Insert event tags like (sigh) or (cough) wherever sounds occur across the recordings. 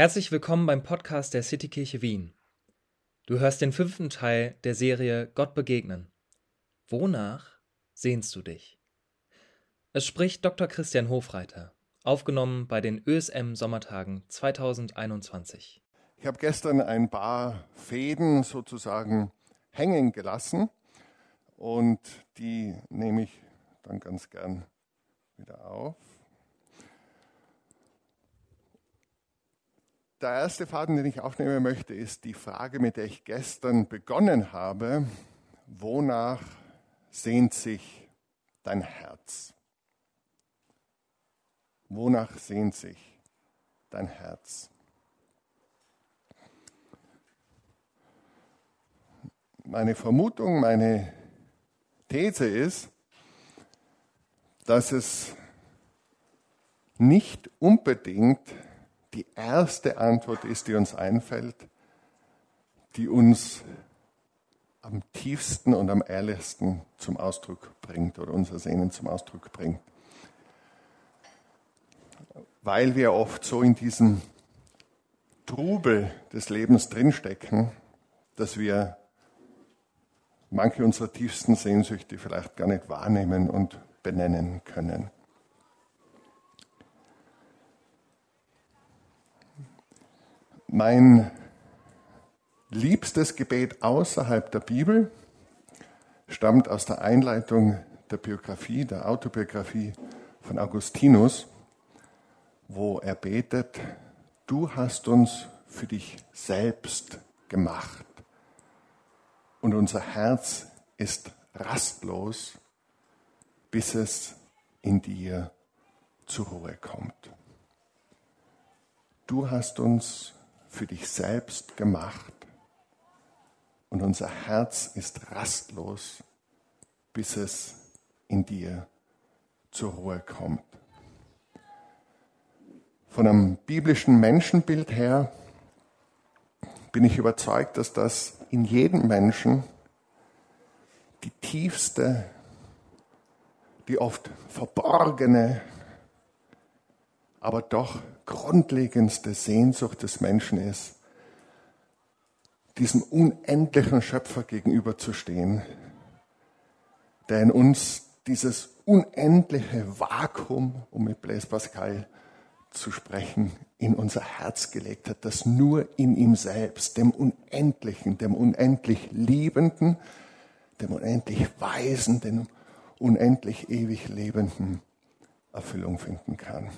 Herzlich willkommen beim Podcast der Citykirche Wien. Du hörst den fünften Teil der Serie Gott begegnen. Wonach sehnst du dich? Es spricht Dr. Christian Hofreiter, aufgenommen bei den ÖSM Sommertagen 2021. Ich habe gestern ein paar Fäden sozusagen hängen gelassen und die nehme ich dann ganz gern wieder auf. Der erste Faden, den ich aufnehmen möchte, ist die Frage, mit der ich gestern begonnen habe. Wonach sehnt sich dein Herz? Wonach sehnt sich dein Herz? Meine Vermutung, meine These ist, dass es nicht unbedingt die erste Antwort ist, die uns einfällt, die uns am tiefsten und am ehrlichsten zum Ausdruck bringt oder unser Sehnen zum Ausdruck bringt. Weil wir oft so in diesem Trubel des Lebens drinstecken, dass wir manche unserer tiefsten Sehnsüchte vielleicht gar nicht wahrnehmen und benennen können. Mein liebstes Gebet außerhalb der Bibel stammt aus der Einleitung der Biografie, der Autobiografie von Augustinus, wo er betet, du hast uns für dich selbst gemacht und unser Herz ist rastlos, bis es in dir zur Ruhe kommt. Du hast uns für dich selbst gemacht und unser Herz ist rastlos, bis es in dir zur Ruhe kommt. Von einem biblischen Menschenbild her bin ich überzeugt, dass das in jedem Menschen die tiefste, die oft verborgene, aber doch grundlegendste Sehnsucht des Menschen ist, diesem unendlichen Schöpfer gegenüberzustehen, der in uns dieses unendliche Vakuum, um mit Blaise Pascal zu sprechen, in unser Herz gelegt hat, das nur in ihm selbst, dem Unendlichen, dem unendlich Liebenden, dem unendlich Weisen, dem unendlich ewig Lebenden Erfüllung finden kann.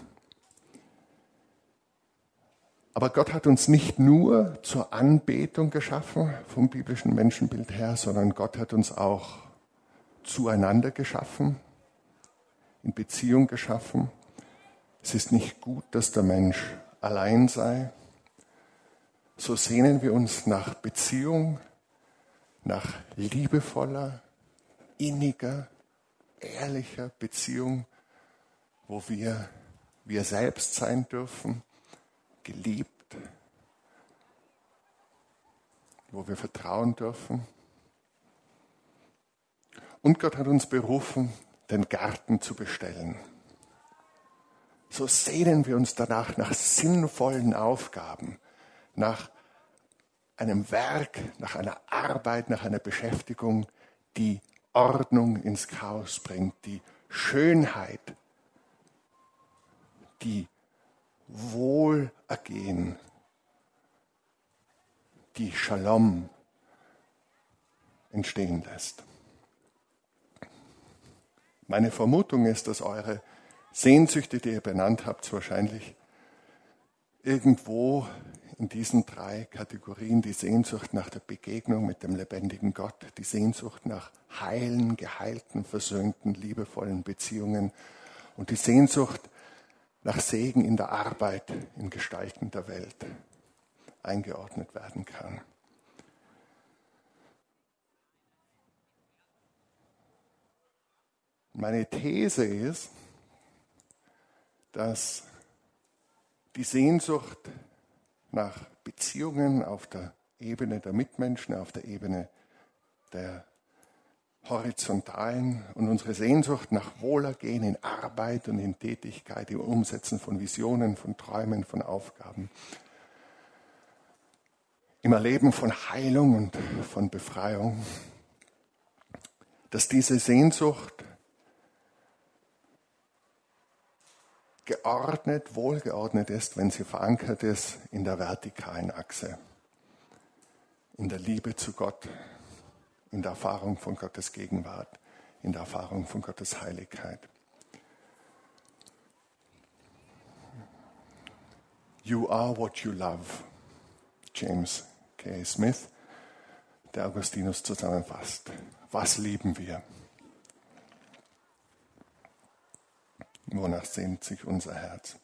Aber Gott hat uns nicht nur zur Anbetung geschaffen vom biblischen Menschenbild her, sondern Gott hat uns auch zueinander geschaffen, in Beziehung geschaffen. Es ist nicht gut, dass der Mensch allein sei. So sehnen wir uns nach Beziehung, nach liebevoller, inniger, ehrlicher Beziehung, wo wir wir selbst sein dürfen geliebt, wo wir vertrauen dürfen. Und Gott hat uns berufen, den Garten zu bestellen. So sehnen wir uns danach nach sinnvollen Aufgaben, nach einem Werk, nach einer Arbeit, nach einer Beschäftigung, die Ordnung ins Chaos bringt, die Schönheit, die Wohlergehen, die Shalom entstehen lässt. Meine Vermutung ist, dass eure Sehnsüchte, die ihr benannt habt, wahrscheinlich irgendwo in diesen drei Kategorien die Sehnsucht nach der Begegnung mit dem lebendigen Gott, die Sehnsucht nach heilen, geheilten, versöhnten, liebevollen Beziehungen und die Sehnsucht nach Segen in der Arbeit, im Gestalten der Welt eingeordnet werden kann. Meine These ist, dass die Sehnsucht nach Beziehungen auf der Ebene der Mitmenschen, auf der Ebene der horizontalen und unsere Sehnsucht nach Wohlergehen in Arbeit und in Tätigkeit, im Umsetzen von Visionen, von Träumen, von Aufgaben, im Erleben von Heilung und von Befreiung, dass diese Sehnsucht geordnet, wohlgeordnet ist, wenn sie verankert ist in der vertikalen Achse, in der Liebe zu Gott, in der Erfahrung von Gottes Gegenwart, in der Erfahrung von Gottes Heiligkeit. You are what you love, James K. Smith, der Augustinus zusammenfasst. Was lieben wir? Wonach sehnt sich unser Herz?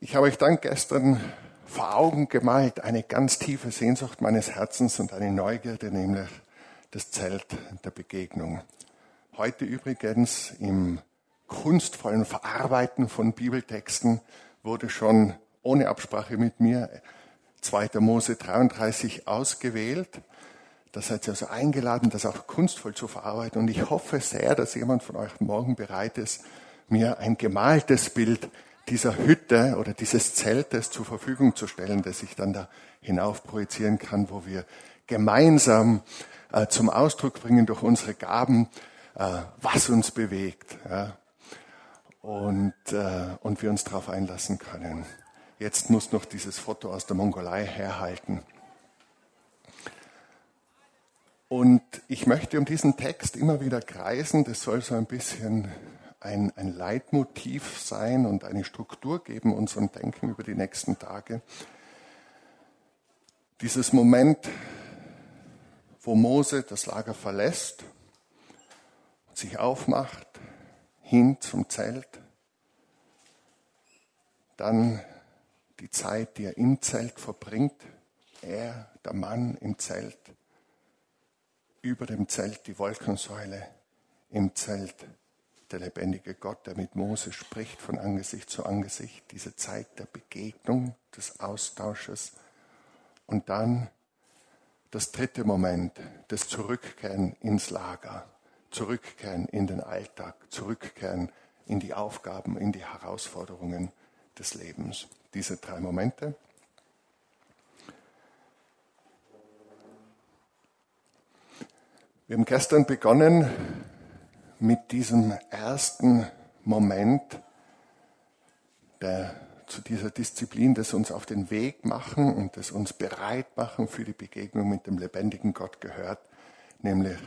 Ich habe euch dann gestern vor Augen gemalt eine ganz tiefe Sehnsucht meines Herzens und eine Neugierde, nämlich das Zelt der Begegnung. Heute übrigens im kunstvollen Verarbeiten von Bibeltexten wurde schon ohne Absprache mit mir 2. Mose 33 ausgewählt. Da seid ihr also eingeladen, das auch kunstvoll zu verarbeiten. Und ich hoffe sehr, dass jemand von euch morgen bereit ist, mir ein gemaltes Bild dieser Hütte oder dieses Zeltes zur Verfügung zu stellen, das ich dann da hinauf projizieren kann, wo wir gemeinsam äh, zum Ausdruck bringen durch unsere Gaben, äh, was uns bewegt. Ja? Und, äh, und wir uns darauf einlassen können. Jetzt muss noch dieses Foto aus der Mongolei herhalten. Und ich möchte um diesen Text immer wieder kreisen. Das soll so ein bisschen ein, ein Leitmotiv sein und eine Struktur geben unserem Denken über die nächsten Tage. Dieses Moment, wo Mose das Lager verlässt, sich aufmacht, hin zum Zelt, dann die Zeit, die er im Zelt verbringt, er, der Mann im Zelt, über dem Zelt die Wolkensäule, im Zelt der lebendige Gott, der mit Mose spricht von Angesicht zu Angesicht, diese Zeit der Begegnung, des Austausches. Und dann das dritte Moment, das Zurückkehren ins Lager, Zurückkehren in den Alltag, Zurückkehren in die Aufgaben, in die Herausforderungen des Lebens. Diese drei Momente. Wir haben gestern begonnen mit diesem ersten Moment der, zu dieser Disziplin, das uns auf den Weg machen und das uns bereit machen für die Begegnung mit dem lebendigen Gott gehört, nämlich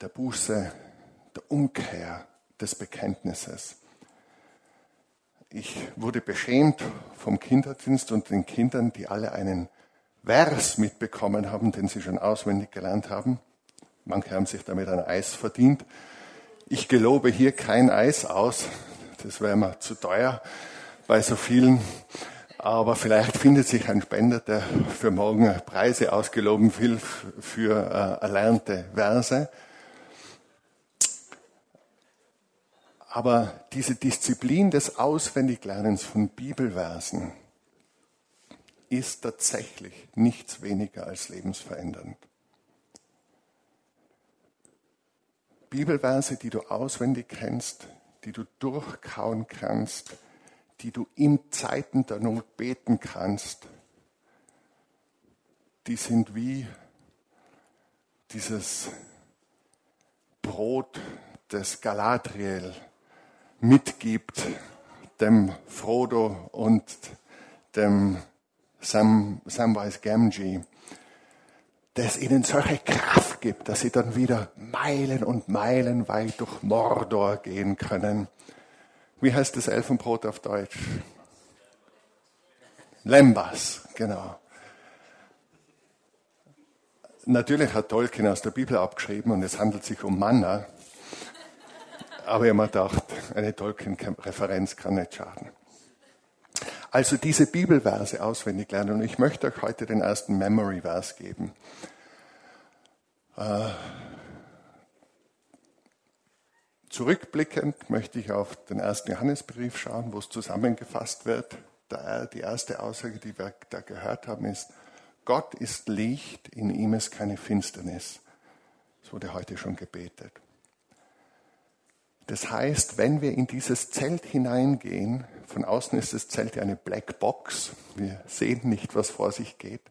der Buße, der Umkehr des Bekenntnisses. Ich wurde beschämt vom Kinderdienst und den Kindern, die alle einen Vers mitbekommen haben, den sie schon auswendig gelernt haben. Manche haben sich damit ein Eis verdient. Ich gelobe hier kein Eis aus. Das wäre mir zu teuer bei so vielen. Aber vielleicht findet sich ein Spender, der für morgen Preise ausgeloben will für äh, erlernte Verse. Aber diese Disziplin des Auswendiglernens von Bibelversen ist tatsächlich nichts weniger als lebensverändernd. Bibelverse, die du auswendig kennst, die du durchkauen kannst, die du in Zeiten der Not beten kannst, die sind wie dieses Brot des Galadriel mitgibt dem Frodo und dem Sam, Samwise Gamgee, das ihnen solche Kraft gibt, dass sie dann wieder Meilen und Meilen weit durch Mordor gehen können. Wie heißt das Elfenbrot auf Deutsch? Lembas, genau. Natürlich hat Tolkien aus der Bibel abgeschrieben und es handelt sich um Manna. Aber ich habe mir gedacht, eine Tolkien-Referenz kann nicht schaden. Also diese Bibelverse auswendig lernen. Und ich möchte euch heute den ersten Memory-Vers geben. Äh, zurückblickend möchte ich auf den ersten Johannesbrief schauen, wo es zusammengefasst wird. Die erste Aussage, die wir da gehört haben, ist, Gott ist Licht, in ihm ist keine Finsternis. Das wurde heute schon gebetet. Das heißt, wenn wir in dieses Zelt hineingehen, von außen ist das Zelt ja eine Black Box, wir sehen nicht, was vor sich geht,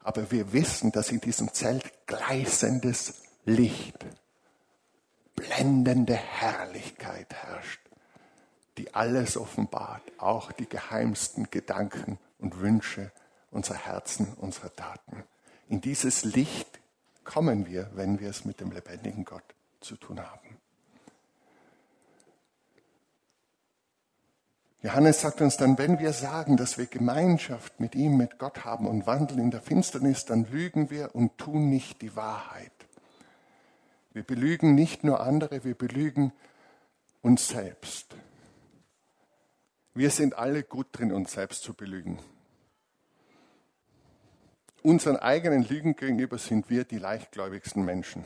aber wir wissen, dass in diesem Zelt gleißendes Licht, blendende Herrlichkeit herrscht, die alles offenbart, auch die geheimsten Gedanken und Wünsche unserer Herzen, unserer Taten. In dieses Licht kommen wir, wenn wir es mit dem lebendigen Gott zu tun haben. Johannes sagt uns dann, wenn wir sagen, dass wir Gemeinschaft mit ihm, mit Gott haben und wandeln in der Finsternis, dann lügen wir und tun nicht die Wahrheit. Wir belügen nicht nur andere, wir belügen uns selbst. Wir sind alle gut drin, uns selbst zu belügen. Unseren eigenen Lügen gegenüber sind wir die leichtgläubigsten Menschen.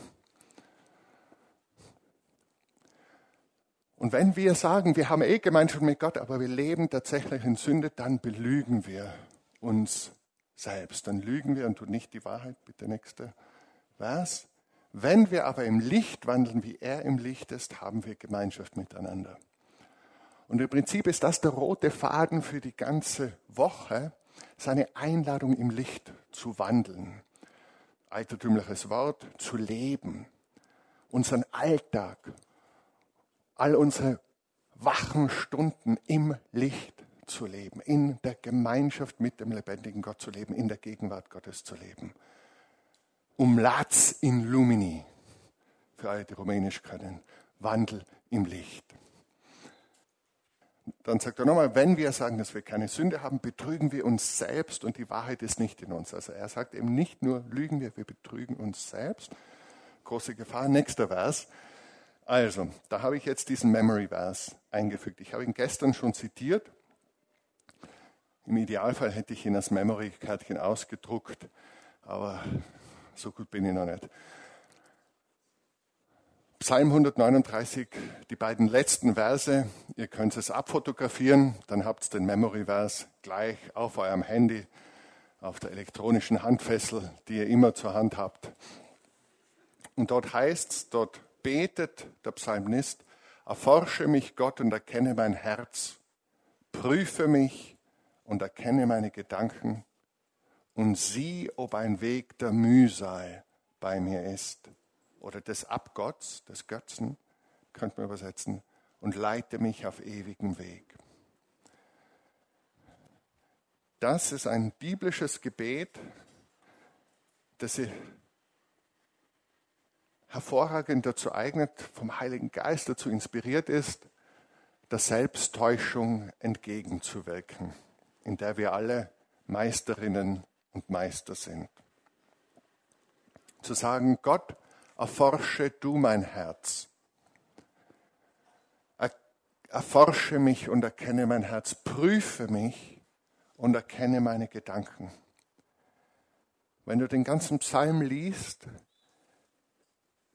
Und wenn wir sagen, wir haben eh Gemeinschaft mit Gott, aber wir leben tatsächlich in Sünde, dann belügen wir uns selbst. Dann lügen wir und tun nicht die Wahrheit. Bitte nächste Vers. Wenn wir aber im Licht wandeln, wie er im Licht ist, haben wir Gemeinschaft miteinander. Und im Prinzip ist das der rote Faden für die ganze Woche, seine Einladung im Licht zu wandeln. Altertümliches Wort, zu leben. Unseren Alltag, all unsere wachen Stunden im Licht zu leben, in der Gemeinschaft mit dem lebendigen Gott zu leben, in der Gegenwart Gottes zu leben. Um Laz in Lumini, für alle, die Rumänisch können, Wandel im Licht. Dann sagt er nochmal, wenn wir sagen, dass wir keine Sünde haben, betrügen wir uns selbst und die Wahrheit ist nicht in uns. Also er sagt eben nicht nur lügen wir, wir betrügen uns selbst. Große Gefahr. Nächster Vers. Also, da habe ich jetzt diesen Memory-Vers eingefügt. Ich habe ihn gestern schon zitiert. Im Idealfall hätte ich ihn als Memory-Kärtchen ausgedruckt, aber so gut bin ich noch nicht. Psalm 139, die beiden letzten Verse. Ihr könnt es abfotografieren, dann habt ihr den Memory-Vers gleich auf eurem Handy, auf der elektronischen Handfessel, die ihr immer zur Hand habt. Und dort heißt es, dort betet der Psalmist, erforsche mich Gott und erkenne mein Herz, prüfe mich und erkenne meine Gedanken und sieh, ob ein Weg der Mühsal bei mir ist oder des Abgotts, des Götzen, könnte man übersetzen, und leite mich auf ewigen Weg. Das ist ein biblisches Gebet, das hervorragend dazu eignet, vom Heiligen Geist dazu inspiriert ist, der Selbsttäuschung entgegenzuwirken, in der wir alle Meisterinnen und Meister sind. Zu sagen, Gott, erforsche du mein Herz. Erforsche mich und erkenne mein Herz. Prüfe mich und erkenne meine Gedanken. Wenn du den ganzen Psalm liest,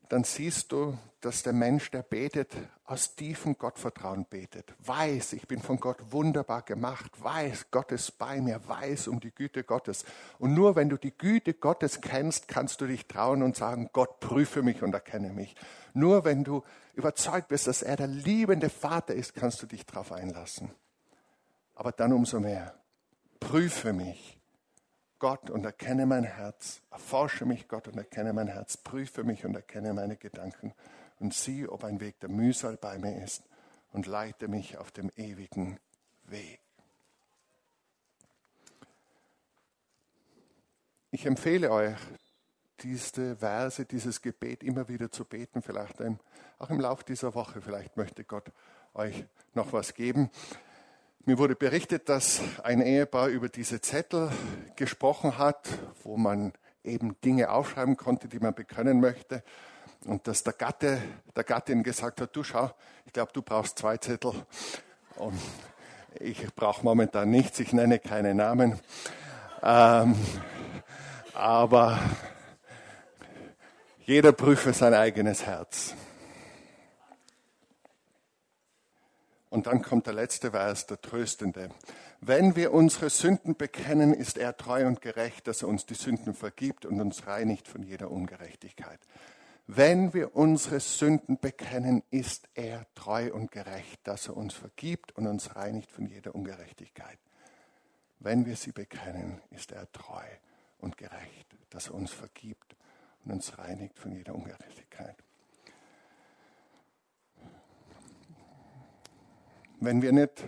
dann siehst du, dass der Mensch, der betet, aus tiefem Gottvertrauen betet, weiß, ich bin von Gott wunderbar gemacht, weiß, Gott ist bei mir, weiß um die Güte Gottes. Und nur wenn du die Güte Gottes kennst, kannst du dich trauen und sagen, Gott prüfe mich und erkenne mich. Nur wenn du überzeugt bist, dass er der liebende Vater ist, kannst du dich darauf einlassen. Aber dann umso mehr, prüfe mich Gott und erkenne mein Herz, erforsche mich Gott und erkenne mein Herz, prüfe mich und erkenne meine Gedanken und sieh, ob ein Weg der Mühsal bei mir ist und leite mich auf dem ewigen Weg. Ich empfehle euch, diese Verse, dieses Gebet immer wieder zu beten, vielleicht auch im Laufe dieser Woche. Vielleicht möchte Gott euch noch was geben. Mir wurde berichtet, dass ein Ehepaar über diese Zettel gesprochen hat, wo man eben Dinge aufschreiben konnte, die man bekönnen möchte. Und dass der Gatte, der Gattin gesagt hat, du schau, ich glaube, du brauchst zwei Zettel. Und ich brauche momentan nichts, ich nenne keine Namen. Ähm, aber jeder prüfe sein eigenes Herz. Und dann kommt der letzte Vers, der tröstende. Wenn wir unsere Sünden bekennen, ist er treu und gerecht, dass er uns die Sünden vergibt und uns reinigt von jeder Ungerechtigkeit. Wenn wir unsere Sünden bekennen, ist er treu und gerecht, dass er uns vergibt und uns reinigt von jeder Ungerechtigkeit. Wenn wir sie bekennen, ist er treu und gerecht, dass er uns vergibt und uns reinigt von jeder Ungerechtigkeit. Wenn wir nicht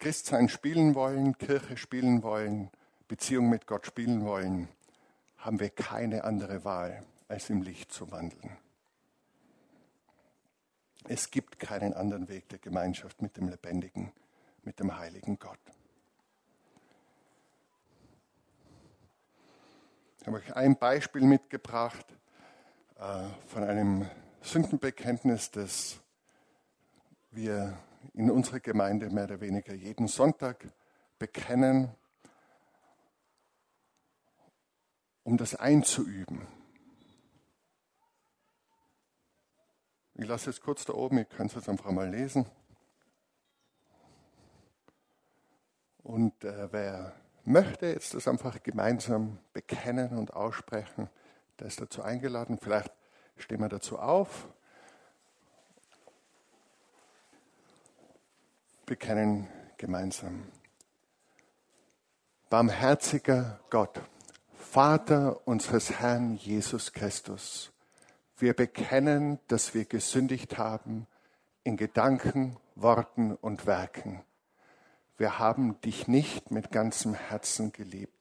Christsein spielen wollen, Kirche spielen wollen, Beziehung mit Gott spielen wollen, haben wir keine andere Wahl, als im Licht zu wandeln. Es gibt keinen anderen Weg der Gemeinschaft mit dem lebendigen, mit dem heiligen Gott. Ich habe euch ein Beispiel mitgebracht äh, von einem Sündenbekenntnis, das wir in unserer Gemeinde mehr oder weniger jeden Sonntag bekennen, um das einzuüben. Ich lasse es kurz da oben, ihr könnt es einfach mal lesen. Und äh, wer möchte jetzt das einfach gemeinsam bekennen und aussprechen, der ist dazu eingeladen. Vielleicht stehen wir dazu auf. Bekennen gemeinsam. Barmherziger Gott, Vater unseres Herrn Jesus Christus, wir bekennen, dass wir gesündigt haben in Gedanken, Worten und Werken wir haben dich nicht mit ganzem Herzen geliebt.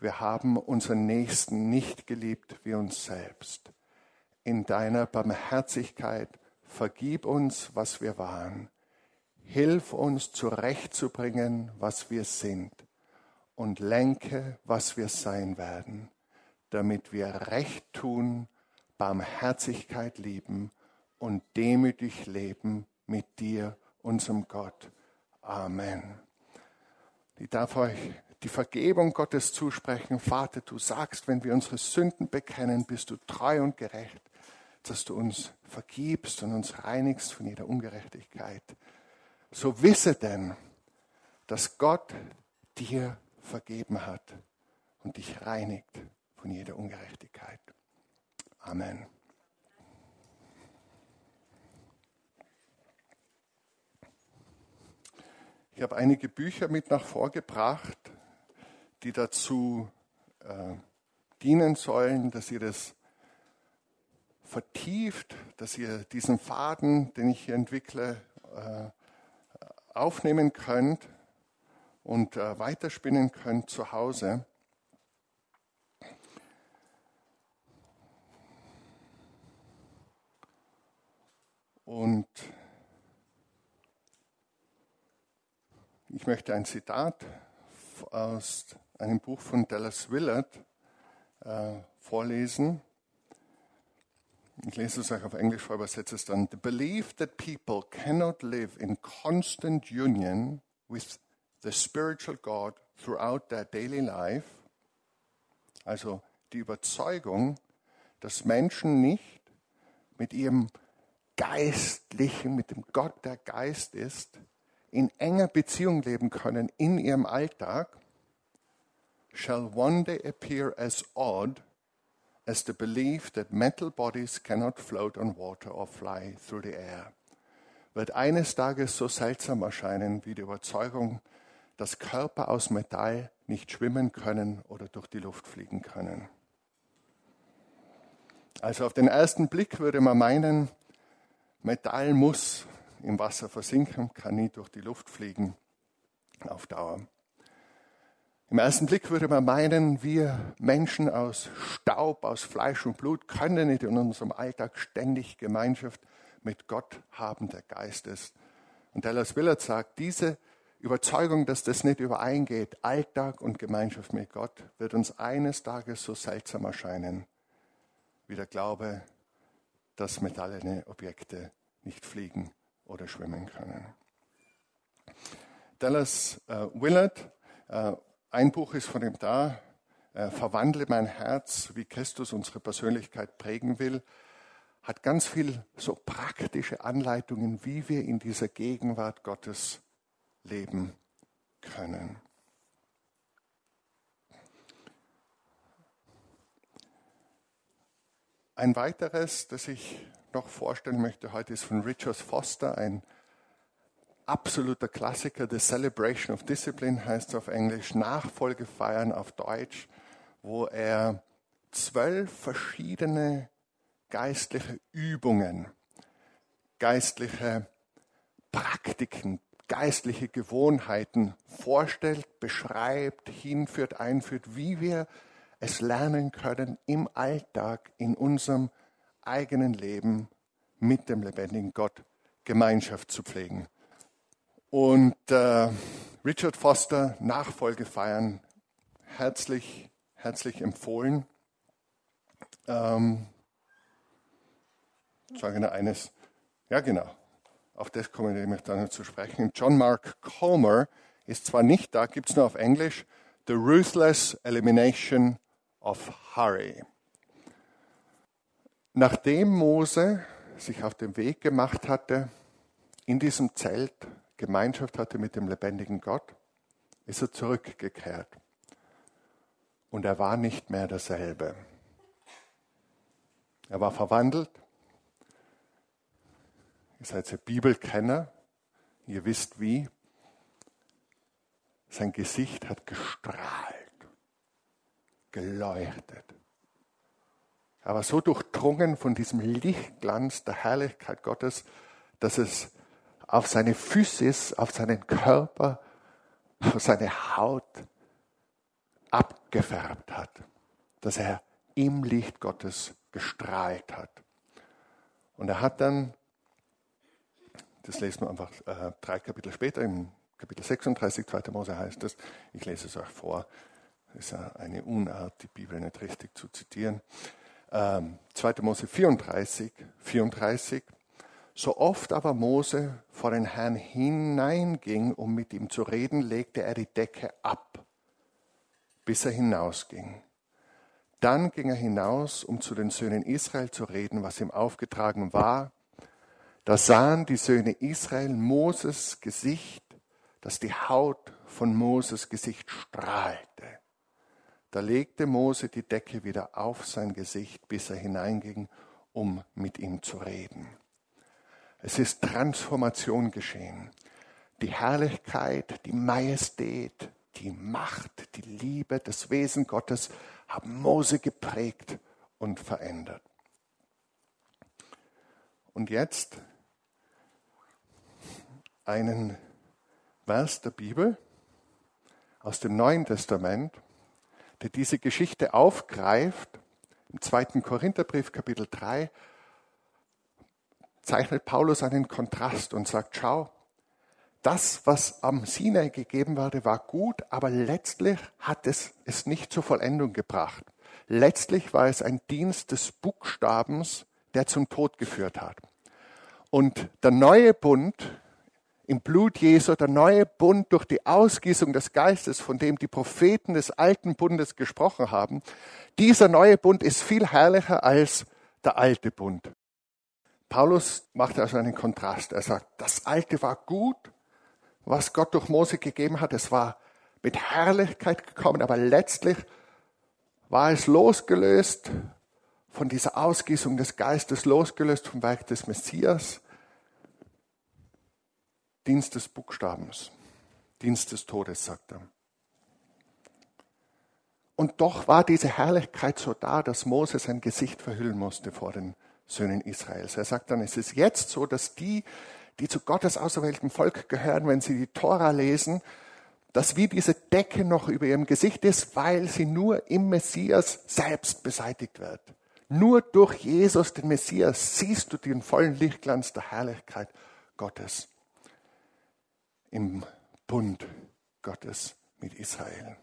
Wir haben unseren Nächsten nicht geliebt wie uns selbst. In deiner Barmherzigkeit vergib uns, was wir waren. Hilf uns zurechtzubringen, was wir sind. Und lenke, was wir sein werden, damit wir Recht tun, Barmherzigkeit lieben und demütig leben mit dir, unserem Gott Amen. Ich darf euch die Vergebung Gottes zusprechen. Vater, du sagst, wenn wir unsere Sünden bekennen, bist du treu und gerecht, dass du uns vergibst und uns reinigst von jeder Ungerechtigkeit. So wisse denn, dass Gott dir vergeben hat und dich reinigt von jeder Ungerechtigkeit. Amen. Ich habe einige Bücher mit nach vorgebracht, die dazu äh, dienen sollen, dass ihr das vertieft, dass ihr diesen Faden, den ich hier entwickle, äh, aufnehmen könnt und äh, weiterspinnen könnt zu Hause. Und Ich möchte ein Zitat aus einem Buch von Dallas Willard äh, vorlesen. Ich lese es euch auf Englisch vor, übersetze es dann. The belief that people cannot live in constant union with the spiritual God throughout their daily life. Also die Überzeugung, dass Menschen nicht mit ihrem Geistlichen, mit dem Gott, der Geist ist, in enger Beziehung leben können in ihrem Alltag, shall one day appear as odd as the belief that metal bodies cannot float on water or fly through the air, wird eines Tages so seltsam erscheinen wie die Überzeugung, dass Körper aus Metall nicht schwimmen können oder durch die Luft fliegen können. Also auf den ersten Blick würde man meinen, Metall muss im Wasser versinken, kann nie durch die Luft fliegen auf Dauer. Im ersten Blick würde man meinen, wir Menschen aus Staub, aus Fleisch und Blut können nicht in unserem Alltag ständig Gemeinschaft mit Gott haben, der Geist ist. Und Dallas Willard sagt, diese Überzeugung, dass das nicht übereingeht, Alltag und Gemeinschaft mit Gott, wird uns eines Tages so seltsam erscheinen, wie der Glaube, dass metallene Objekte nicht fliegen oder schwimmen können. Dallas äh, Willard, äh, ein Buch ist von ihm da, äh, Verwandle mein Herz, wie Christus unsere Persönlichkeit prägen will, hat ganz viel so praktische Anleitungen, wie wir in dieser Gegenwart Gottes leben können. Ein weiteres, das ich noch vorstellen möchte heute, ist von Richard Foster, ein absoluter Klassiker, The Celebration of Discipline heißt es auf Englisch, Nachfolge feiern auf Deutsch, wo er zwölf verschiedene geistliche Übungen, geistliche Praktiken, geistliche Gewohnheiten vorstellt, beschreibt, hinführt, einführt, wie wir es lernen können, im Alltag, in unserem eigenen Leben mit dem lebendigen Gott Gemeinschaft zu pflegen. Und äh, Richard Foster, Nachfolge feiern, herzlich, herzlich empfohlen. Ähm, sage nur eines, ja genau, auf das komme ich nämlich dann zu sprechen. John Mark Comer ist zwar nicht da, gibt es nur auf Englisch, The Ruthless Elimination of Hurry. Nachdem Mose sich auf den Weg gemacht hatte, in diesem Zelt Gemeinschaft hatte mit dem lebendigen Gott, ist er zurückgekehrt. Und er war nicht mehr derselbe. Er war verwandelt. Ihr seid ja Bibelkenner. Ihr wisst wie. Sein Gesicht hat gestrahlt, geleuchtet. Er war so durchdrungen von diesem Lichtglanz der Herrlichkeit Gottes, dass es auf seine Physis, auf seinen Körper, auf seine Haut abgefärbt hat, dass er im Licht Gottes gestrahlt hat. Und er hat dann, das lesen wir einfach äh, drei Kapitel später, im Kapitel 36, 2. Mose heißt es, ich lese es euch vor, das ist eine Unart, die Bibel nicht richtig zu zitieren. Ähm, 2. Mose 34, 34, so oft aber Mose vor den Herrn hineinging, um mit ihm zu reden, legte er die Decke ab, bis er hinausging. Dann ging er hinaus, um zu den Söhnen Israel zu reden, was ihm aufgetragen war. Da sahen die Söhne Israel Moses Gesicht, dass die Haut von Moses Gesicht strahlte. Da legte Mose die Decke wieder auf sein Gesicht, bis er hineinging, um mit ihm zu reden. Es ist Transformation geschehen. Die Herrlichkeit, die Majestät, die Macht, die Liebe, das Wesen Gottes haben Mose geprägt und verändert. Und jetzt einen Vers der Bibel aus dem Neuen Testament, der diese Geschichte aufgreift. Im zweiten Korintherbrief, Kapitel 3, zeichnet Paulus einen Kontrast und sagt, schau, das, was am Sinai gegeben wurde, war gut, aber letztlich hat es es nicht zur Vollendung gebracht. Letztlich war es ein Dienst des Buchstabens, der zum Tod geführt hat. Und der neue Bund im Blut Jesu, der neue Bund durch die Ausgießung des Geistes, von dem die Propheten des alten Bundes gesprochen haben, dieser neue Bund ist viel herrlicher als der alte Bund. Paulus macht also einen Kontrast. Er sagt, das Alte war gut, was Gott durch Mose gegeben hat. Es war mit Herrlichkeit gekommen, aber letztlich war es losgelöst von dieser Ausgießung des Geistes, losgelöst vom Werk des Messias. Dienst des Buchstabens, Dienst des Todes, sagt er. Und doch war diese Herrlichkeit so da, dass Mose sein Gesicht verhüllen musste vor den Söhnen Israels. Er sagt dann, es ist jetzt so, dass die, die zu Gottes auserwählten Volk gehören, wenn sie die Tora lesen, dass wie diese Decke noch über ihrem Gesicht ist, weil sie nur im Messias selbst beseitigt wird. Nur durch Jesus, den Messias, siehst du den vollen Lichtglanz der Herrlichkeit Gottes im Bund Gottes mit Israel.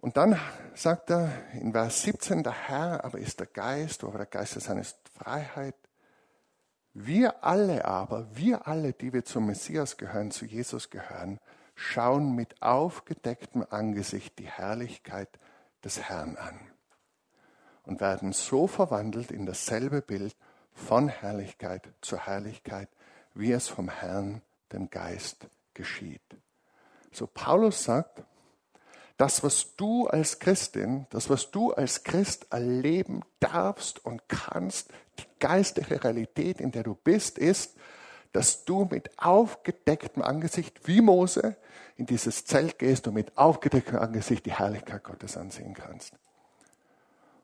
Und dann sagt er in Vers 17, der Herr aber ist der Geist, wo der Geist ist seine Freiheit. Wir alle aber, wir alle, die wir zum Messias gehören, zu Jesus gehören, schauen mit aufgedecktem Angesicht die Herrlichkeit des Herrn an und werden so verwandelt in dasselbe Bild von Herrlichkeit zu Herrlichkeit, wie es vom Herrn, dem Geist, geschieht. So Paulus sagt, das, was du als Christin, das, was du als Christ erleben darfst und kannst, die geistliche Realität, in der du bist, ist, dass du mit aufgedecktem Angesicht, wie Mose, in dieses Zelt gehst und mit aufgedecktem Angesicht die Herrlichkeit Gottes ansehen kannst.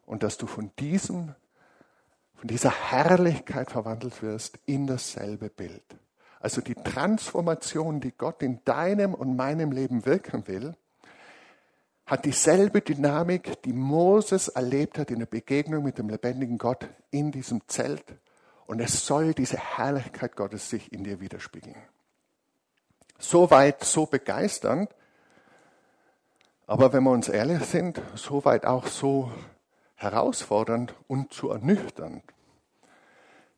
Und dass du von diesem, von dieser Herrlichkeit verwandelt wirst in dasselbe Bild. Also die Transformation, die Gott in deinem und meinem Leben wirken will, hat dieselbe Dynamik, die Moses erlebt hat in der Begegnung mit dem lebendigen Gott in diesem Zelt. Und es soll diese Herrlichkeit Gottes sich in dir widerspiegeln. Soweit so begeisternd, aber wenn wir uns ehrlich sind, soweit auch so herausfordernd und zu ernüchternd.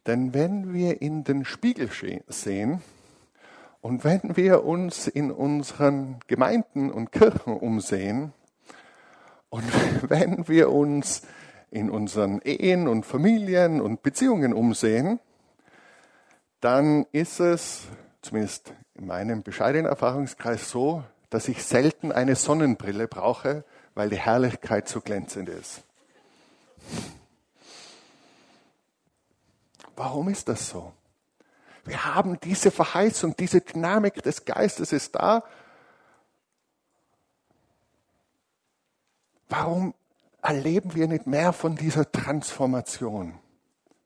Denn wenn wir in den Spiegel sehen und wenn wir uns in unseren Gemeinden und Kirchen umsehen und (laughs) wenn wir uns in unseren Ehen und Familien und Beziehungen umsehen, dann ist es, zumindest in meinem bescheidenen Erfahrungskreis, so, dass ich selten eine Sonnenbrille brauche, weil die Herrlichkeit so glänzend ist. Warum ist das so? Wir haben diese Verheißung, diese Dynamik des Geistes ist da. Warum erleben wir nicht mehr von dieser Transformation?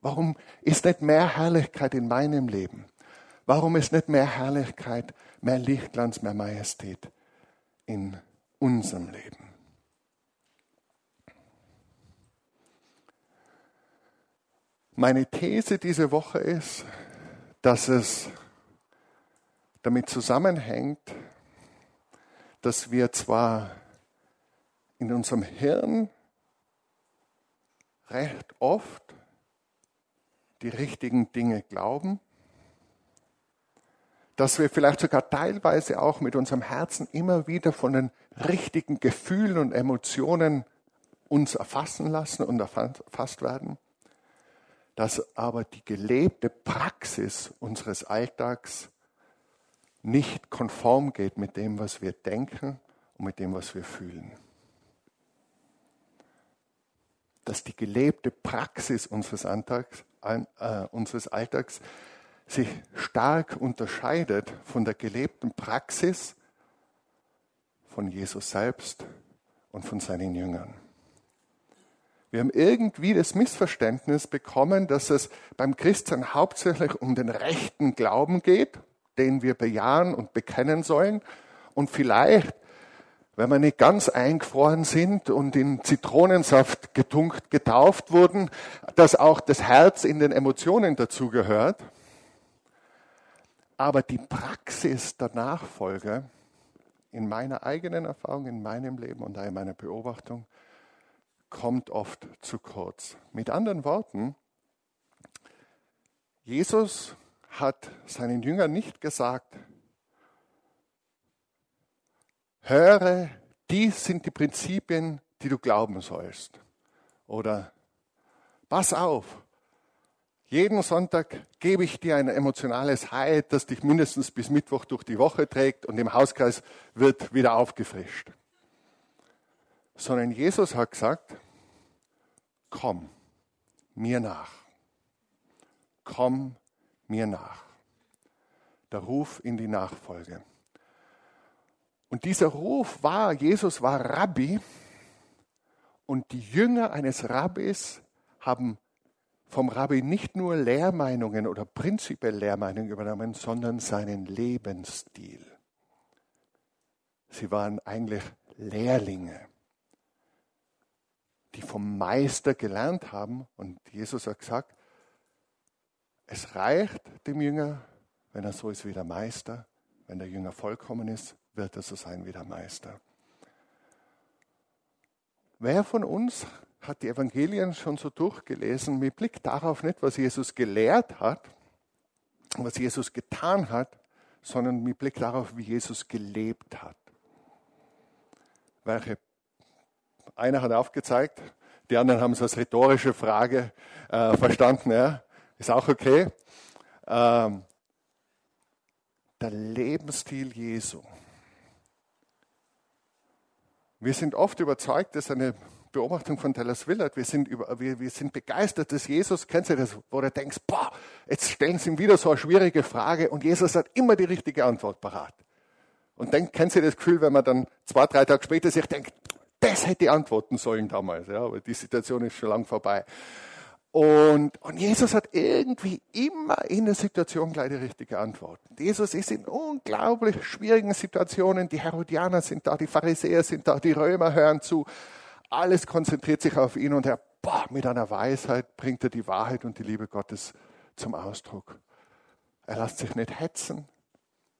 Warum ist nicht mehr Herrlichkeit in meinem Leben? Warum ist nicht mehr Herrlichkeit, mehr Lichtglanz, mehr Majestät in unserem Leben? Meine These diese Woche ist, dass es damit zusammenhängt, dass wir zwar in unserem Hirn recht oft die richtigen Dinge glauben, dass wir vielleicht sogar teilweise auch mit unserem Herzen immer wieder von den richtigen Gefühlen und Emotionen uns erfassen lassen und erfasst werden dass aber die gelebte Praxis unseres Alltags nicht konform geht mit dem, was wir denken und mit dem, was wir fühlen. Dass die gelebte Praxis unseres, Alltags, äh, unseres Alltags sich stark unterscheidet von der gelebten Praxis von Jesus selbst und von seinen Jüngern. Wir haben irgendwie das Missverständnis bekommen, dass es beim Christen hauptsächlich um den rechten Glauben geht, den wir bejahen und bekennen sollen. Und vielleicht, wenn wir nicht ganz eingefroren sind und in Zitronensaft getunkt, getauft wurden, dass auch das Herz in den Emotionen dazugehört. Aber die Praxis der Nachfolge in meiner eigenen Erfahrung, in meinem Leben und in meiner Beobachtung kommt oft zu kurz. Mit anderen Worten, Jesus hat seinen Jüngern nicht gesagt, höre, dies sind die Prinzipien, die du glauben sollst. Oder pass auf, jeden Sonntag gebe ich dir ein emotionales High, das dich mindestens bis Mittwoch durch die Woche trägt und im Hauskreis wird wieder aufgefrischt sondern Jesus hat gesagt, komm mir nach. Komm mir nach. Der Ruf in die Nachfolge. Und dieser Ruf war, Jesus war Rabbi und die Jünger eines Rabbis haben vom Rabbi nicht nur Lehrmeinungen oder prinzipiell Lehrmeinungen übernommen, sondern seinen Lebensstil. Sie waren eigentlich Lehrlinge die vom Meister gelernt haben. Und Jesus hat gesagt, es reicht dem Jünger, wenn er so ist wie der Meister. Wenn der Jünger vollkommen ist, wird er so sein wie der Meister. Wer von uns hat die Evangelien schon so durchgelesen mit Blick darauf nicht, was Jesus gelehrt hat, was Jesus getan hat, sondern mit Blick darauf, wie Jesus gelebt hat? Welche einer hat aufgezeigt, die anderen haben es als rhetorische Frage äh, verstanden. Ja? Ist auch okay. Ähm, der Lebensstil Jesu. Wir sind oft überzeugt, das ist eine Beobachtung von Dallas Willard, wir sind, über, wir, wir sind begeistert, dass Jesus, kennst du das, wo du denkst, boah, jetzt stellen sie ihm wieder so eine schwierige Frage und Jesus hat immer die richtige Antwort parat. Und dann kennst du das Gefühl, wenn man dann zwei, drei Tage später sich denkt, das hätte ich antworten sollen damals, ja, aber die Situation ist schon lang vorbei. Und, und Jesus hat irgendwie immer in der Situation gleich die richtige Antwort. Jesus ist in unglaublich schwierigen Situationen. Die Herodianer sind da, die Pharisäer sind da, die Römer hören zu. Alles konzentriert sich auf ihn und er, boah, mit einer Weisheit bringt er die Wahrheit und die Liebe Gottes zum Ausdruck. Er lässt sich nicht hetzen.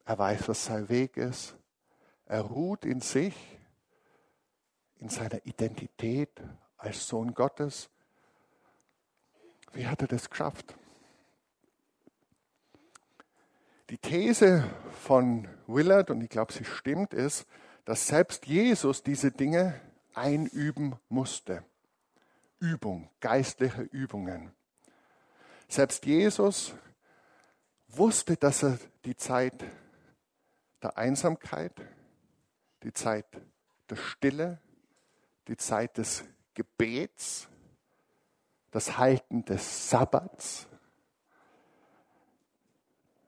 Er weiß, was sein Weg ist. Er ruht in sich, in seiner Identität als Sohn Gottes. Wie hat er das geschafft? Die These von Willard, und ich glaube, sie stimmt, ist, dass selbst Jesus diese Dinge einüben musste. Übung, geistliche Übungen. Selbst Jesus wusste, dass er die Zeit der Einsamkeit, die Zeit der Stille, die Zeit des Gebets, das Halten des Sabbats,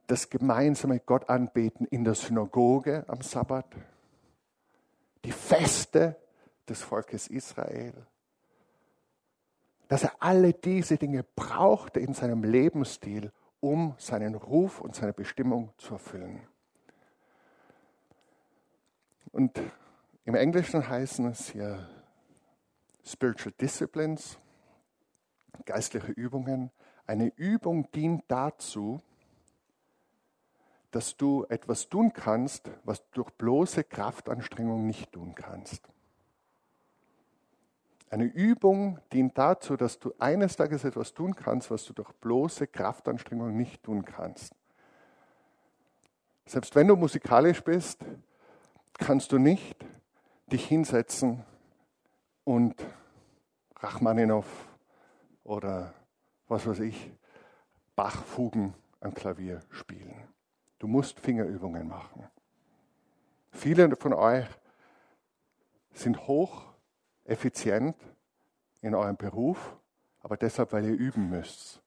das gemeinsame Gott anbeten in der Synagoge am Sabbat, die Feste des Volkes Israel, dass er alle diese Dinge brauchte in seinem Lebensstil, um seinen Ruf und seine Bestimmung zu erfüllen. Und im Englischen heißen es hier Spiritual Disciplines, geistliche Übungen. Eine Übung dient dazu, dass du etwas tun kannst, was du durch bloße Kraftanstrengung nicht tun kannst. Eine Übung dient dazu, dass du eines Tages etwas tun kannst, was du durch bloße Kraftanstrengung nicht tun kannst. Selbst wenn du musikalisch bist, kannst du nicht dich hinsetzen und Rachmaninow oder was weiß ich, Bachfugen am Klavier spielen. Du musst Fingerübungen machen. Viele von euch sind hoch effizient in eurem Beruf, aber deshalb, weil ihr üben müsst.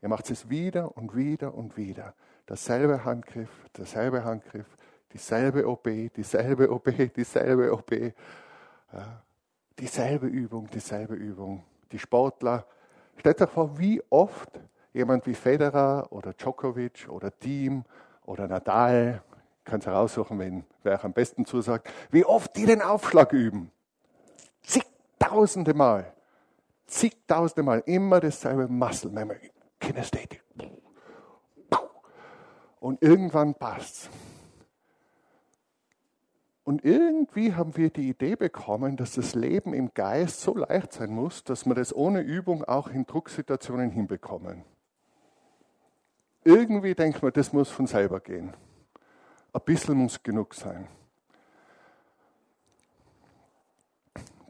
Ihr macht es wieder und wieder und wieder. Derselbe Handgriff, derselbe Handgriff, dieselbe OP, dieselbe OP, (laughs) dieselbe. Ja, dieselbe Übung, dieselbe Übung. Die Sportler, stellt euch vor, wie oft jemand wie Federer oder Djokovic oder Team oder Nadal, könnt heraussuchen, wen, wer am besten zusagt, wie oft die den Aufschlag üben. Zigtausende Mal, zigtausende Mal, immer dasselbe Muscle Memory, Kinesthetik. Und irgendwann passt's. Und irgendwie haben wir die Idee bekommen, dass das Leben im Geist so leicht sein muss, dass wir das ohne Übung auch in Drucksituationen hinbekommen. Irgendwie denkt man, das muss von selber gehen. Ein bisschen muss genug sein.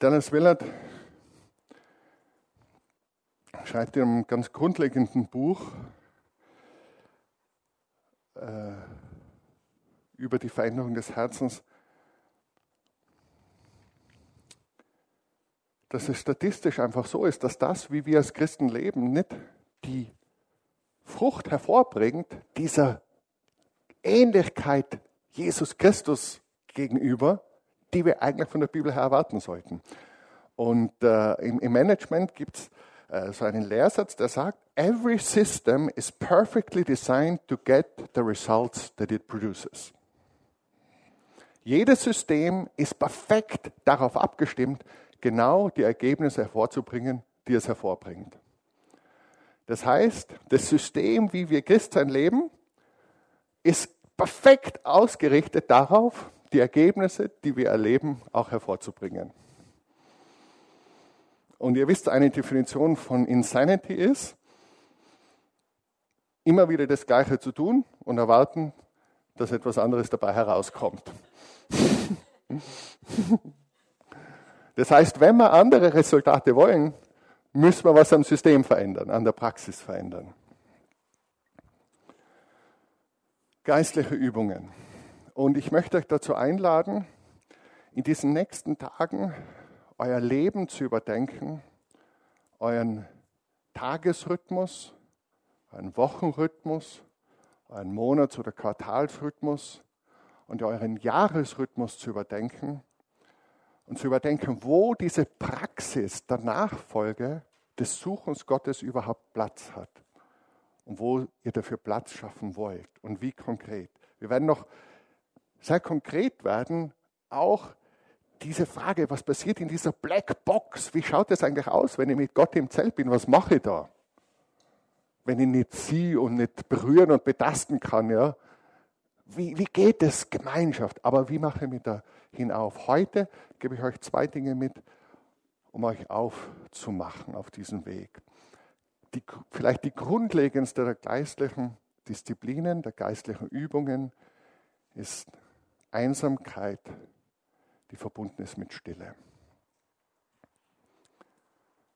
Dennis Willard schreibt in einem ganz grundlegenden Buch äh, über die Veränderung des Herzens, dass es statistisch einfach so ist, dass das, wie wir als Christen leben, nicht die Frucht hervorbringt, dieser Ähnlichkeit Jesus Christus gegenüber, die wir eigentlich von der Bibel her erwarten sollten. Und äh, im, im, Management gibt es äh, so einen Lehrsatz, der sagt, Every system is perfectly designed to get the results that it produces. Jedes System ist perfekt darauf abgestimmt, genau die Ergebnisse hervorzubringen, die es hervorbringt. Das heißt, das System, wie wir Christsein leben, ist perfekt ausgerichtet darauf, die Ergebnisse, die wir erleben, auch hervorzubringen. Und ihr wisst, eine Definition von Insanity ist, immer wieder das Gleiche zu tun und erwarten, dass etwas anderes dabei herauskommt. (laughs) Das heißt, wenn wir andere Resultate wollen, müssen wir was am System verändern, an der Praxis verändern. Geistliche Übungen. Und ich möchte euch dazu einladen, in diesen nächsten Tagen euer Leben zu überdenken, euren Tagesrhythmus, euren Wochenrhythmus, euren Monats- oder Quartalsrhythmus und euren Jahresrhythmus zu überdenken und zu überdenken, wo diese Praxis der Nachfolge des Suchens Gottes überhaupt Platz hat und wo ihr dafür Platz schaffen wollt und wie konkret. Wir werden noch sehr konkret werden, auch diese Frage, was passiert in dieser Black Box? Wie schaut es eigentlich aus, wenn ich mit Gott im Zelt bin? Was mache ich da? Wenn ich nicht sehe und nicht berühren und betasten kann, ja? Wie, wie geht es Gemeinschaft? Aber wie mache ich mich da hinauf? Heute gebe ich euch zwei Dinge mit, um euch aufzumachen auf diesem Weg. Die, vielleicht die grundlegendste der geistlichen Disziplinen, der geistlichen Übungen ist Einsamkeit, die verbunden ist mit Stille.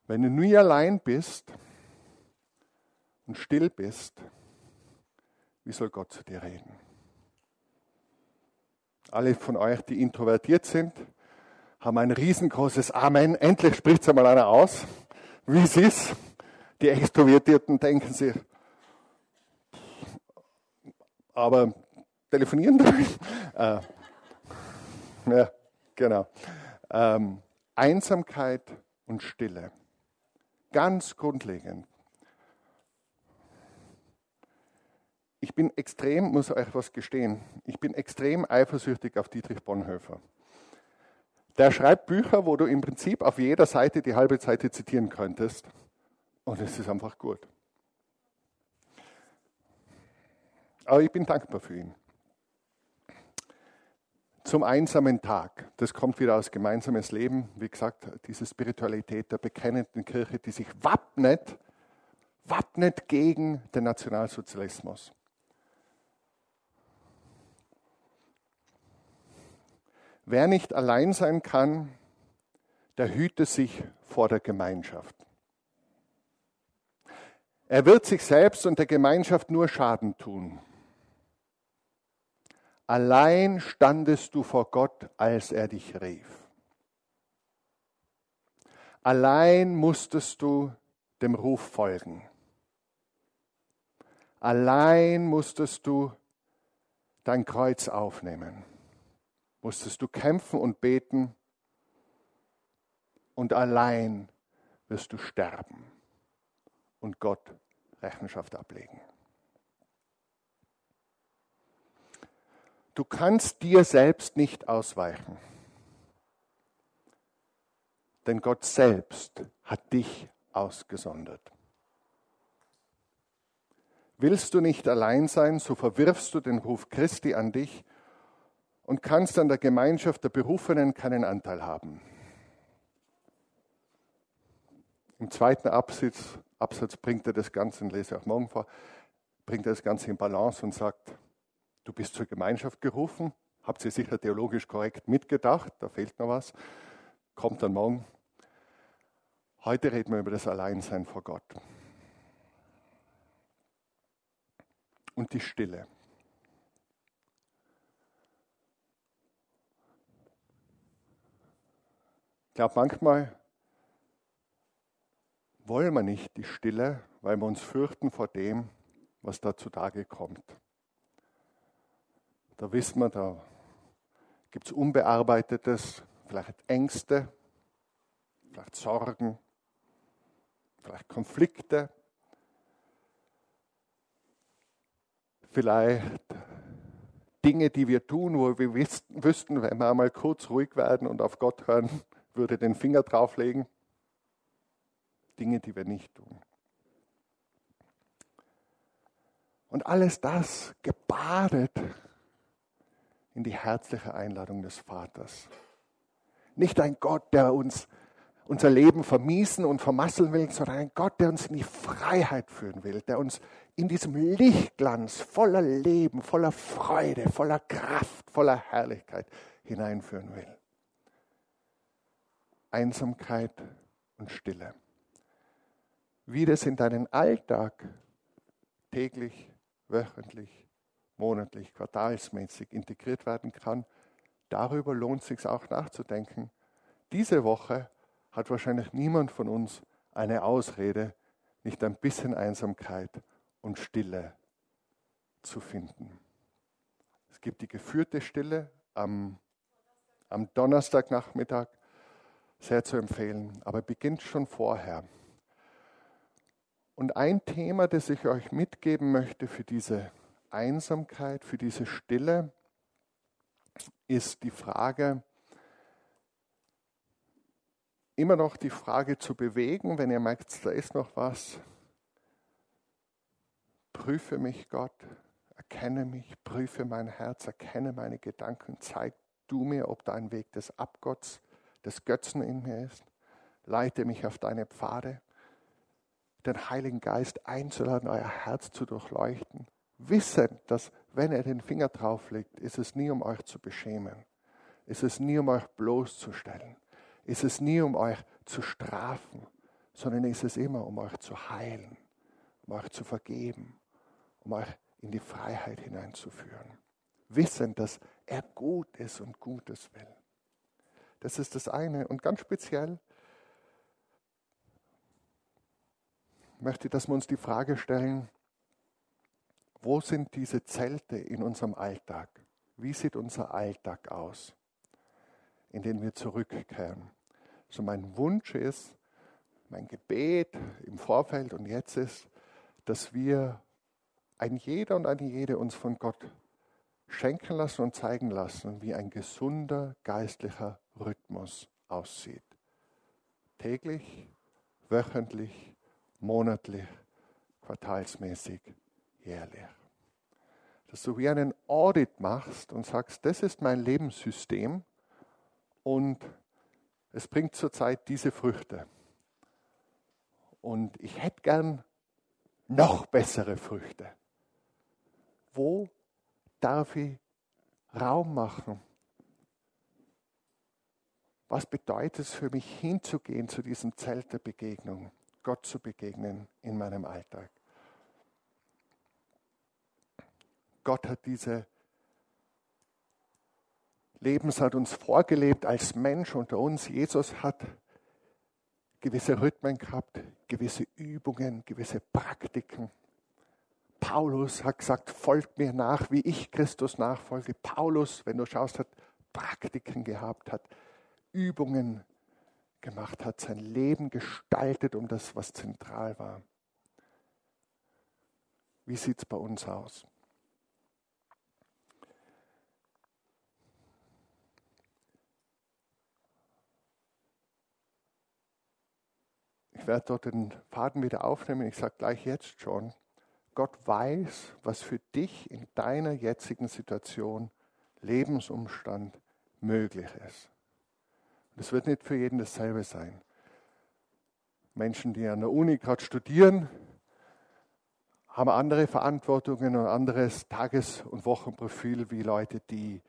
Wenn du nie allein bist und still bist, wie soll Gott zu dir reden? Alle von euch, die introvertiert sind, haben ein riesengroßes Amen. Endlich spricht es einmal einer aus, wie es ist. Die Extrovertierten denken sich, aber telefonieren (laughs) äh, ja, genau. Ähm, Einsamkeit und Stille. Ganz grundlegend. Ich bin extrem, muss euch was gestehen, ich bin extrem eifersüchtig auf Dietrich Bonhoeffer. Der schreibt Bücher, wo du im Prinzip auf jeder Seite die halbe Seite zitieren könntest. Und es ist einfach gut. Aber ich bin dankbar für ihn. Zum einsamen Tag. Das kommt wieder aus gemeinsames Leben. Wie gesagt, diese Spiritualität der bekennenden Kirche, die sich wappnet, wappnet gegen den Nationalsozialismus. Wer nicht allein sein kann, der hüte sich vor der Gemeinschaft. Er wird sich selbst und der Gemeinschaft nur Schaden tun. Allein standest du vor Gott, als er dich rief. Allein musstest du dem Ruf folgen. Allein musstest du dein Kreuz aufnehmen musstest du kämpfen und beten und allein wirst du sterben und Gott Rechenschaft ablegen. Du kannst dir selbst nicht ausweichen, denn Gott selbst hat dich ausgesondert. Willst du nicht allein sein, so verwirfst du den Ruf Christi an dich und kannst an der Gemeinschaft der Berufenen keinen Anteil haben. Im zweiten Absatz, Absatz bringt er das Ganze, und lese auch morgen vor, bringt er das Ganze in Balance und sagt, du bist zur Gemeinschaft gerufen, habt ihr sicher theologisch korrekt mitgedacht, da fehlt noch was, kommt dann morgen. Heute reden wir über das Alleinsein vor Gott. Und die Stille. Glaube, manchmal wollen wir nicht die Stille, weil wir uns fürchten vor dem, was da zutage kommt. Da wissen wir, da gibt es Unbearbeitetes, vielleicht Ängste, vielleicht Sorgen, vielleicht Konflikte, vielleicht Dinge, die wir tun, wo wir wüssten, wenn wir einmal kurz ruhig werden und auf Gott hören, würde den Finger drauflegen. Dinge, die wir nicht tun. Und alles das gebadet in die herzliche Einladung des Vaters. Nicht ein Gott, der uns unser Leben vermiesen und vermasseln will, sondern ein Gott, der uns in die Freiheit führen will, der uns in diesem Lichtglanz voller Leben, voller Freude, voller Kraft, voller Herrlichkeit hineinführen will. Einsamkeit und Stille. Wie das in deinen Alltag täglich, wöchentlich, monatlich, quartalsmäßig integriert werden kann, darüber lohnt es sich auch nachzudenken. Diese Woche hat wahrscheinlich niemand von uns eine Ausrede, nicht ein bisschen Einsamkeit und Stille zu finden. Es gibt die geführte Stille am, am Donnerstagnachmittag, sehr zu empfehlen, aber beginnt schon vorher. Und ein Thema, das ich euch mitgeben möchte für diese Einsamkeit, für diese Stille, ist die Frage, immer noch die Frage zu bewegen, wenn ihr merkt, da ist noch was. Prüfe mich, Gott, erkenne mich, prüfe mein Herz, erkenne meine Gedanken, zeig du mir, ob da ein Weg des Abgotts, des Götzen in mir ist. Leite mich auf deine Pfade, den Heiligen Geist einzuladen, euer Herz zu durchleuchten. Wissend, dass wenn er den Finger drauf legt, ist es nie, um euch zu beschämen. Ist es nie, um euch bloßzustellen ist es nie, um euch zu strafen, sondern ist es immer, um euch zu heilen, um euch zu vergeben, um euch in die Freiheit hineinzuführen. Wissend, dass er gut ist und Gutes will. Das ist das eine. Und ganz speziell möchte ich, dass wir uns die Frage stellen, wo sind diese Zelte in unserem Alltag? Wie sieht unser Alltag aus, in den wir zurückkehren? So mein Wunsch ist, mein Gebet im Vorfeld und jetzt ist, dass wir ein jeder und eine jede uns von Gott schenken lassen und zeigen lassen, wie ein gesunder geistlicher Rhythmus aussieht. Täglich, wöchentlich, monatlich, quartalsmäßig, jährlich. Dass du wie einen Audit machst und sagst, das ist mein Lebenssystem und es bringt zurzeit diese Früchte. Und ich hätte gern noch bessere Früchte. Wo darf ich Raum machen? Was bedeutet es für mich hinzugehen zu diesem Zelt der Begegnung, Gott zu begegnen in meinem Alltag? Gott hat diese Lebens hat uns vorgelebt als Mensch unter uns. Jesus hat gewisse Rhythmen gehabt, gewisse Übungen, gewisse Praktiken. Paulus hat gesagt, folgt mir nach, wie ich Christus nachfolge. Paulus, wenn du schaust, hat Praktiken gehabt, hat Übungen gemacht, hat sein Leben gestaltet um das, was zentral war. Wie sieht es bei uns aus? Ich werde dort den Faden wieder aufnehmen. Ich sage gleich jetzt schon, Gott weiß, was für dich in deiner jetzigen Situation, Lebensumstand möglich ist. Das wird nicht für jeden dasselbe sein. Menschen, die an der Uni gerade studieren, haben andere Verantwortungen und anderes Tages- und Wochenprofil wie Leute, die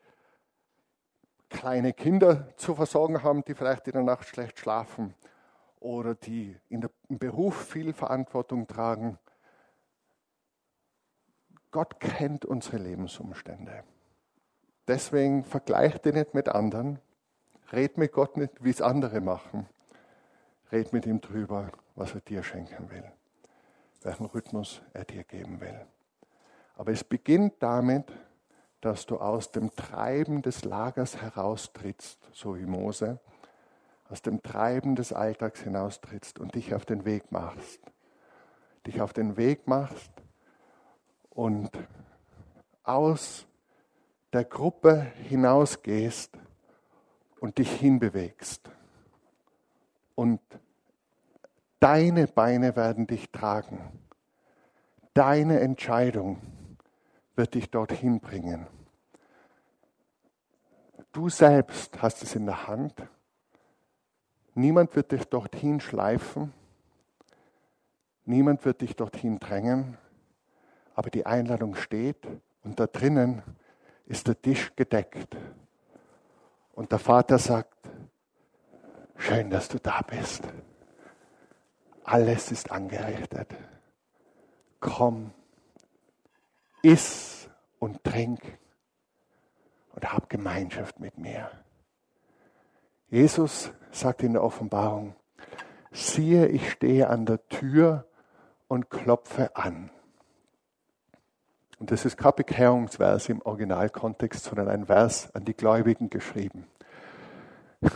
kleine Kinder zu versorgen haben, die vielleicht in der Nacht schlecht schlafen oder die in der, im Beruf viel Verantwortung tragen. Gott kennt unsere Lebensumstände. Deswegen vergleicht ihn nicht mit anderen. Red mit Gott nicht, wie es andere machen. Red mit ihm drüber, was er dir schenken will, welchen Rhythmus er dir geben will. Aber es beginnt damit, dass du aus dem Treiben des Lagers heraustrittst, so wie Mose, aus dem Treiben des Alltags hinaustrittst und dich auf den Weg machst. Dich auf den Weg machst und aus der Gruppe hinausgehst und dich hinbewegst. Und deine Beine werden dich tragen. Deine Entscheidung wird dich dorthin bringen. Du selbst hast es in der Hand Niemand wird dich dorthin schleifen. Niemand wird dich dorthin drängen. Aber die Einladung steht und da drinnen ist der Tisch gedeckt. Und der Vater sagt, schön, dass du da bist. Alles ist angerichtet. Komm, iss und trink. und hab Gemeinschaft mit mir. Jesus sagt in der Offenbarung, siehe, ich stehe an der Tür und klopfe an. Und das ist kein Bekehrungsvers im Originalkontext, sondern ein Vers an die Gläubigen geschrieben. (laughs)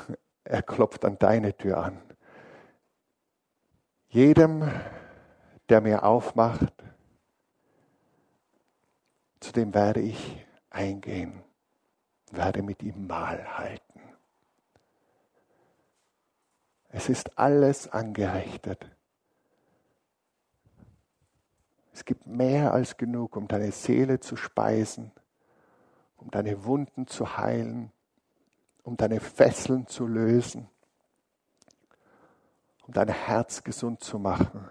Er klopft an deine Tür an. Jedem, der mir aufmacht, zu dem werde ich eingehen, werde mit ihm Mahl halten. Es ist alles angerichtet. Es gibt mehr als genug, um deine Seele zu speisen, um deine Wunden zu heilen, um deine Fesseln zu lösen, um dein Herz gesund zu machen,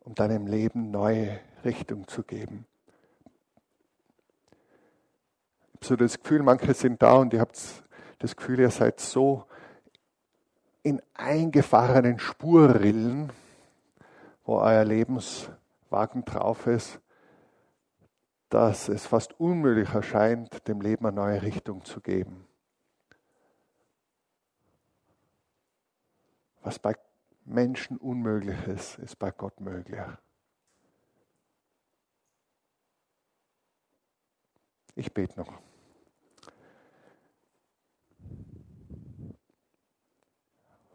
um deinem Leben neue Richtung zu geben. Ich habe so das Gefühl, manche sind da und ihr habt das Gefühl, ihr seid so in eingefahrenen Spurrillen, wo euer Lebenswagen drauf ist, dass es fast unmöglich erscheint, dem Leben eine neue Richtung zu geben. Was bei Menschen unmöglich ist, ist bei Gott möglich. Ich bete noch.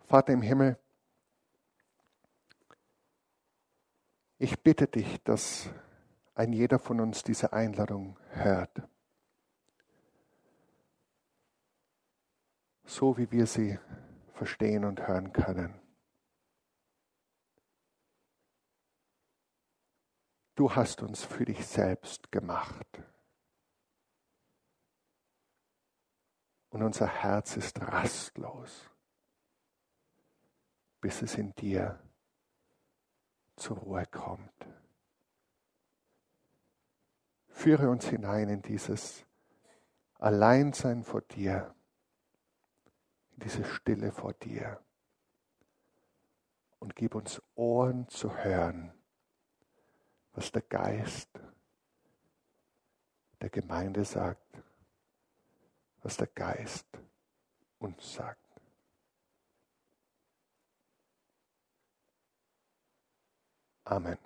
Vater im Himmel, ich bitte dich, dass ein jeder von uns diese Einladung hört. So wie wir sie verstehen und hören können. Du hast uns für dich selbst gemacht. Und unser Herz ist rastlos bis es in dir zur Ruhe kommt. Führe uns hinein in dieses Alleinsein vor dir, in diese Stille vor dir und gib uns Ohren zu hören, was der Geist der Gemeinde sagt, was der Geist uns sagt. Amen.